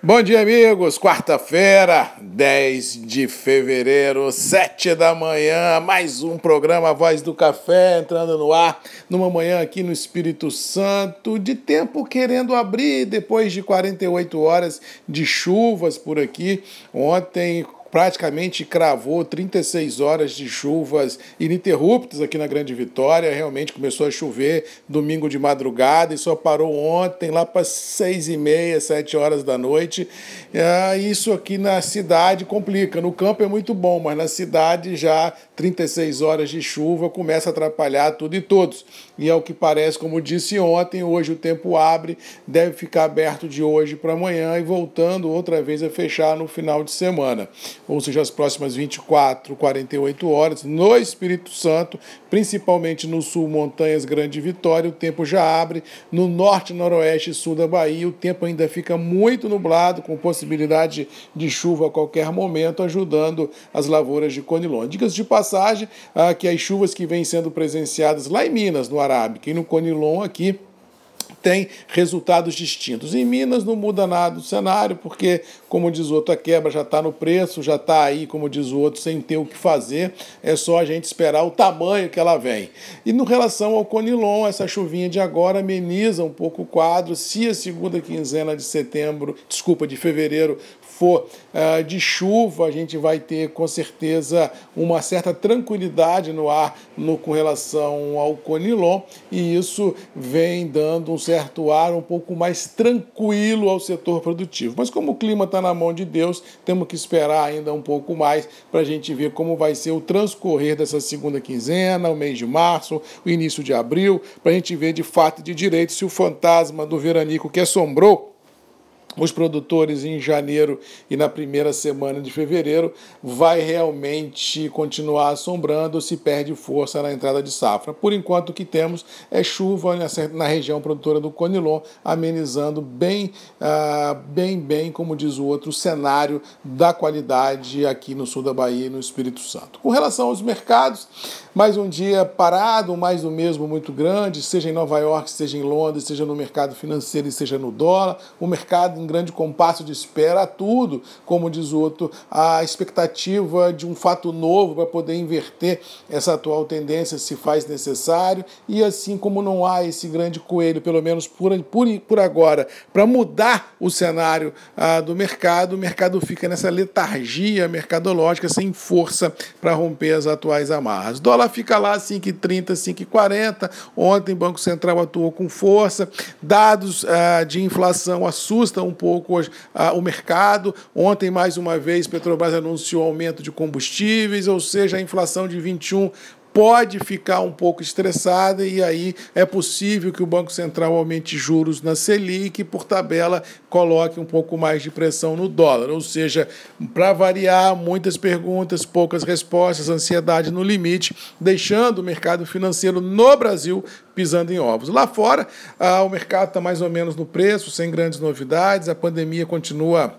Bom dia, amigos. Quarta-feira, 10 de fevereiro, 7 da manhã, mais um programa Voz do Café entrando no ar, numa manhã aqui no Espírito Santo, de tempo querendo abrir depois de 48 horas de chuvas por aqui. Ontem praticamente cravou 36 horas de chuvas ininterruptas aqui na Grande Vitória. Realmente começou a chover domingo de madrugada e só parou ontem, lá para seis e meia, sete horas da noite. É, isso aqui na cidade complica. No campo é muito bom, mas na cidade já 36 horas de chuva começa a atrapalhar tudo e todos. E é o que parece, como disse ontem, hoje o tempo abre, deve ficar aberto de hoje para amanhã e voltando outra vez a fechar no final de semana ou seja, as próximas 24, 48 horas, no Espírito Santo, principalmente no sul, Montanhas Grande Vitória, o tempo já abre. No norte, noroeste e sul da Bahia, o tempo ainda fica muito nublado, com possibilidade de chuva a qualquer momento, ajudando as lavouras de Conilon. Dicas de passagem, ah, que as chuvas que vêm sendo presenciadas lá em Minas, no Arábica, e no Conilon aqui, tem resultados distintos. Em Minas não muda nada o cenário, porque, como diz o outro, a quebra já está no preço, já está aí, como diz o outro, sem ter o que fazer, é só a gente esperar o tamanho que ela vem. E no relação ao Conilon, essa chuvinha de agora ameniza um pouco o quadro. Se a segunda quinzena de setembro, desculpa, de fevereiro, for uh, de chuva, a gente vai ter com certeza uma certa tranquilidade no ar no, com relação ao Conilon, e isso vem dando um certo ar um pouco mais tranquilo ao setor produtivo. Mas como o clima está na mão de Deus, temos que esperar ainda um pouco mais para a gente ver como vai ser o transcorrer dessa segunda quinzena, o mês de março, o início de abril, para a gente ver de fato de direito se o fantasma do veranico que assombrou os produtores em janeiro e na primeira semana de fevereiro vai realmente continuar assombrando se perde força na entrada de safra. Por enquanto, o que temos é chuva na região produtora do Conilon, amenizando bem, uh, bem, bem, como diz o outro, o cenário da qualidade aqui no sul da Bahia e no Espírito Santo. Com relação aos mercados, mais um dia parado, mais do mesmo muito grande, seja em Nova York, seja em Londres, seja no mercado financeiro e seja no dólar. O mercado grande compasso de espera a tudo, como diz o outro, a expectativa de um fato novo para poder inverter essa atual tendência se faz necessário. E assim como não há esse grande coelho, pelo menos por, por, por agora, para mudar o cenário ah, do mercado, o mercado fica nessa letargia mercadológica sem força para romper as atuais amarras. Dólar fica lá 5,30, 5,40. Ontem o Banco Central atuou com força. Dados ah, de inflação assustam um pouco ah, o mercado. Ontem, mais uma vez, Petrobras anunciou aumento de combustíveis, ou seja, a inflação de 21 pode ficar um pouco estressada e aí é possível que o Banco Central aumente juros na Selic e, por tabela, coloque um pouco mais de pressão no dólar. Ou seja, para variar, muitas perguntas, poucas respostas, ansiedade no limite, deixando o mercado financeiro no Brasil pisando em ovos. Lá fora, ah, o mercado está mais ou menos no preço, sem grandes novidades, a pandemia continua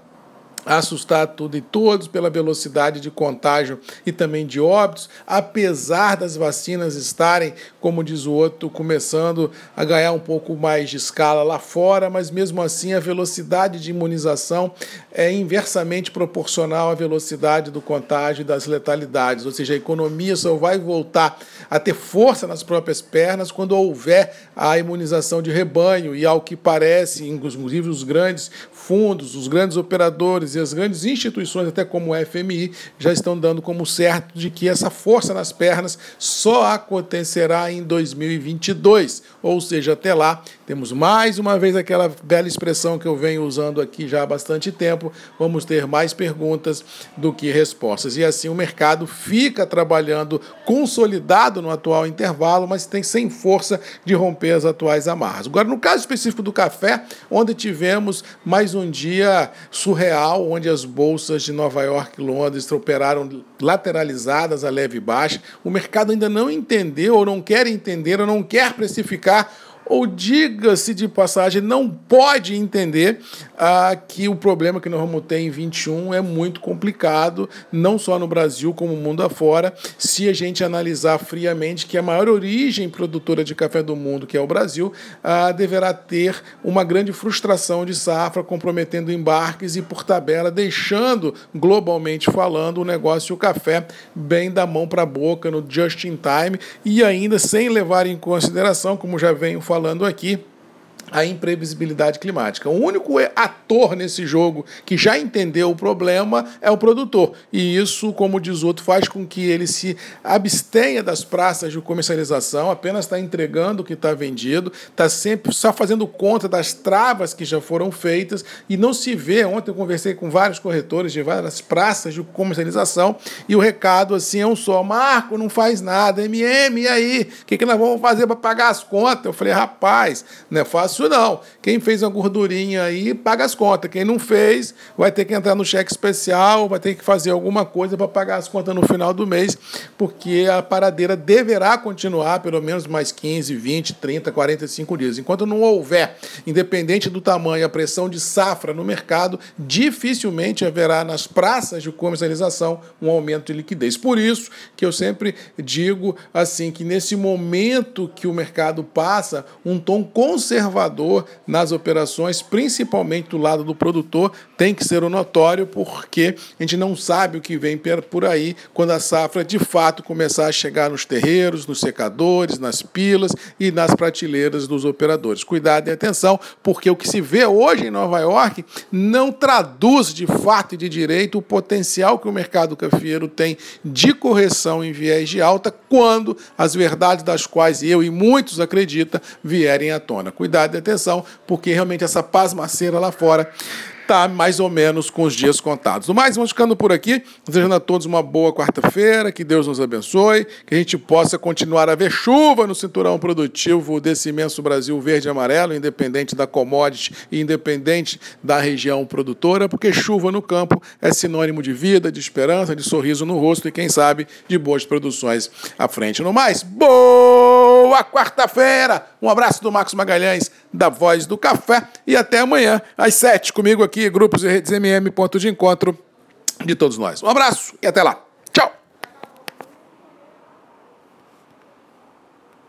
assustar tudo e todos pela velocidade de contágio e também de óbitos, apesar das vacinas estarem, como diz o outro, começando a ganhar um pouco mais de escala lá fora, mas mesmo assim a velocidade de imunização é inversamente proporcional à velocidade do contágio e das letalidades, ou seja, a economia só vai voltar a ter força nas próprias pernas quando houver a imunização de rebanho. E ao que parece, inclusive os grandes fundos, os grandes operadores e as grandes instituições, até como o FMI, já estão dando como certo de que essa força nas pernas só acontecerá em 2022. Ou seja, até lá, temos mais uma vez aquela bela expressão que eu venho usando aqui já há bastante tempo: vamos ter mais perguntas do que respostas. E assim o mercado fica trabalhando consolidado no atual intervalo, mas tem sem força de romper as atuais amarras. Agora, no caso específico do café, onde tivemos mais um dia surreal, onde as bolsas de Nova York e Londres operaram lateralizadas a leve baixa. O mercado ainda não entendeu, ou não quer entender, ou não quer precificar ou diga-se de passagem, não pode entender ah, que o problema que nós vamos ter em 21 é muito complicado, não só no Brasil, como no mundo afora, se a gente analisar friamente que a maior origem produtora de café do mundo, que é o Brasil, ah, deverá ter uma grande frustração de safra, comprometendo embarques e, por tabela, deixando, globalmente falando, o negócio e o café bem da mão para a boca, no just in time, e ainda sem levar em consideração, como já venho falando aqui, a imprevisibilidade climática. O único ator nesse jogo que já entendeu o problema é o produtor. E isso, como diz outro, faz com que ele se abstenha das praças de comercialização, apenas está entregando o que está vendido, está sempre só fazendo conta das travas que já foram feitas e não se vê. Ontem eu conversei com vários corretores de várias praças de comercialização e o recado assim é um só: Marco, não faz nada, MM, e aí? O que, que nós vamos fazer para pagar as contas? Eu falei, rapaz, não é não. Quem fez uma gordurinha aí, paga as contas. Quem não fez, vai ter que entrar no cheque especial, vai ter que fazer alguma coisa para pagar as contas no final do mês, porque a paradeira deverá continuar pelo menos mais 15, 20, 30, 45 dias. Enquanto não houver, independente do tamanho, a pressão de safra no mercado, dificilmente haverá nas praças de comercialização um aumento de liquidez. Por isso que eu sempre digo assim que nesse momento que o mercado passa um tom conservador nas operações, principalmente do lado do produtor, tem que ser o notório, porque a gente não sabe o que vem por aí quando a safra de fato começar a chegar nos terreiros, nos secadores, nas pilas e nas prateleiras dos operadores. Cuidado e atenção, porque o que se vê hoje em Nova York não traduz de fato e de direito o potencial que o mercado cafeiro tem de correção em viés de alta quando as verdades das quais eu e muitos acreditam vierem à tona. Cuidado atenção, porque realmente essa pasmaceira lá fora está mais ou menos com os dias contados. No mais, vamos ficando por aqui, desejando a todos uma boa quarta-feira, que Deus nos abençoe, que a gente possa continuar a ver chuva no cinturão produtivo desse imenso Brasil verde e amarelo, independente da commodity e independente da região produtora, porque chuva no campo é sinônimo de vida, de esperança, de sorriso no rosto e, quem sabe, de boas produções à frente. No mais, boa quarta-feira! Um abraço do Marcos Magalhães, da Voz do Café, e até amanhã, às sete, comigo aqui, grupos e redes MM, ponto de encontro de todos nós. Um abraço e até lá.